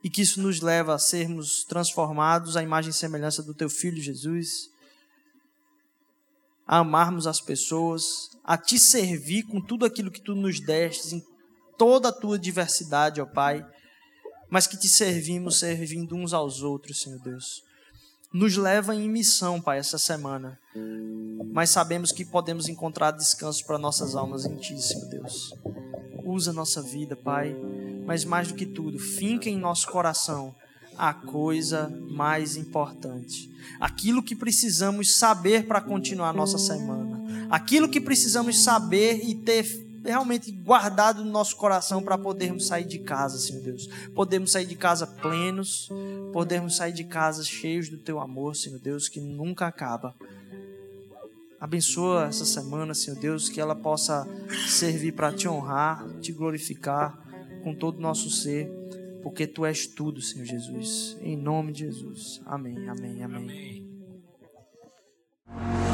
E que isso nos leva a sermos transformados à imagem e semelhança do teu filho Jesus. A amarmos as pessoas, a te servir com tudo aquilo que tu nos destes, em toda a tua diversidade, ó Pai, mas que te servimos servindo uns aos outros, Senhor Deus. Nos leva em missão, Pai, essa semana. Mas sabemos que podemos encontrar descanso para nossas almas em Ti, Senhor Deus. Usa nossa vida, Pai. Mas mais do que tudo, finca em nosso coração a coisa mais importante. Aquilo que precisamos saber para continuar nossa semana. Aquilo que precisamos saber e ter realmente guardado no nosso coração para podermos sair de casa, Senhor Deus. Podemos sair de casa plenos, podemos sair de casa cheios do teu amor, Senhor Deus, que nunca acaba. Abençoa essa semana, Senhor Deus, que ela possa servir para te honrar, te glorificar com todo o nosso ser, porque tu és tudo, Senhor Jesus. Em nome de Jesus. Amém, amém, amém. amém.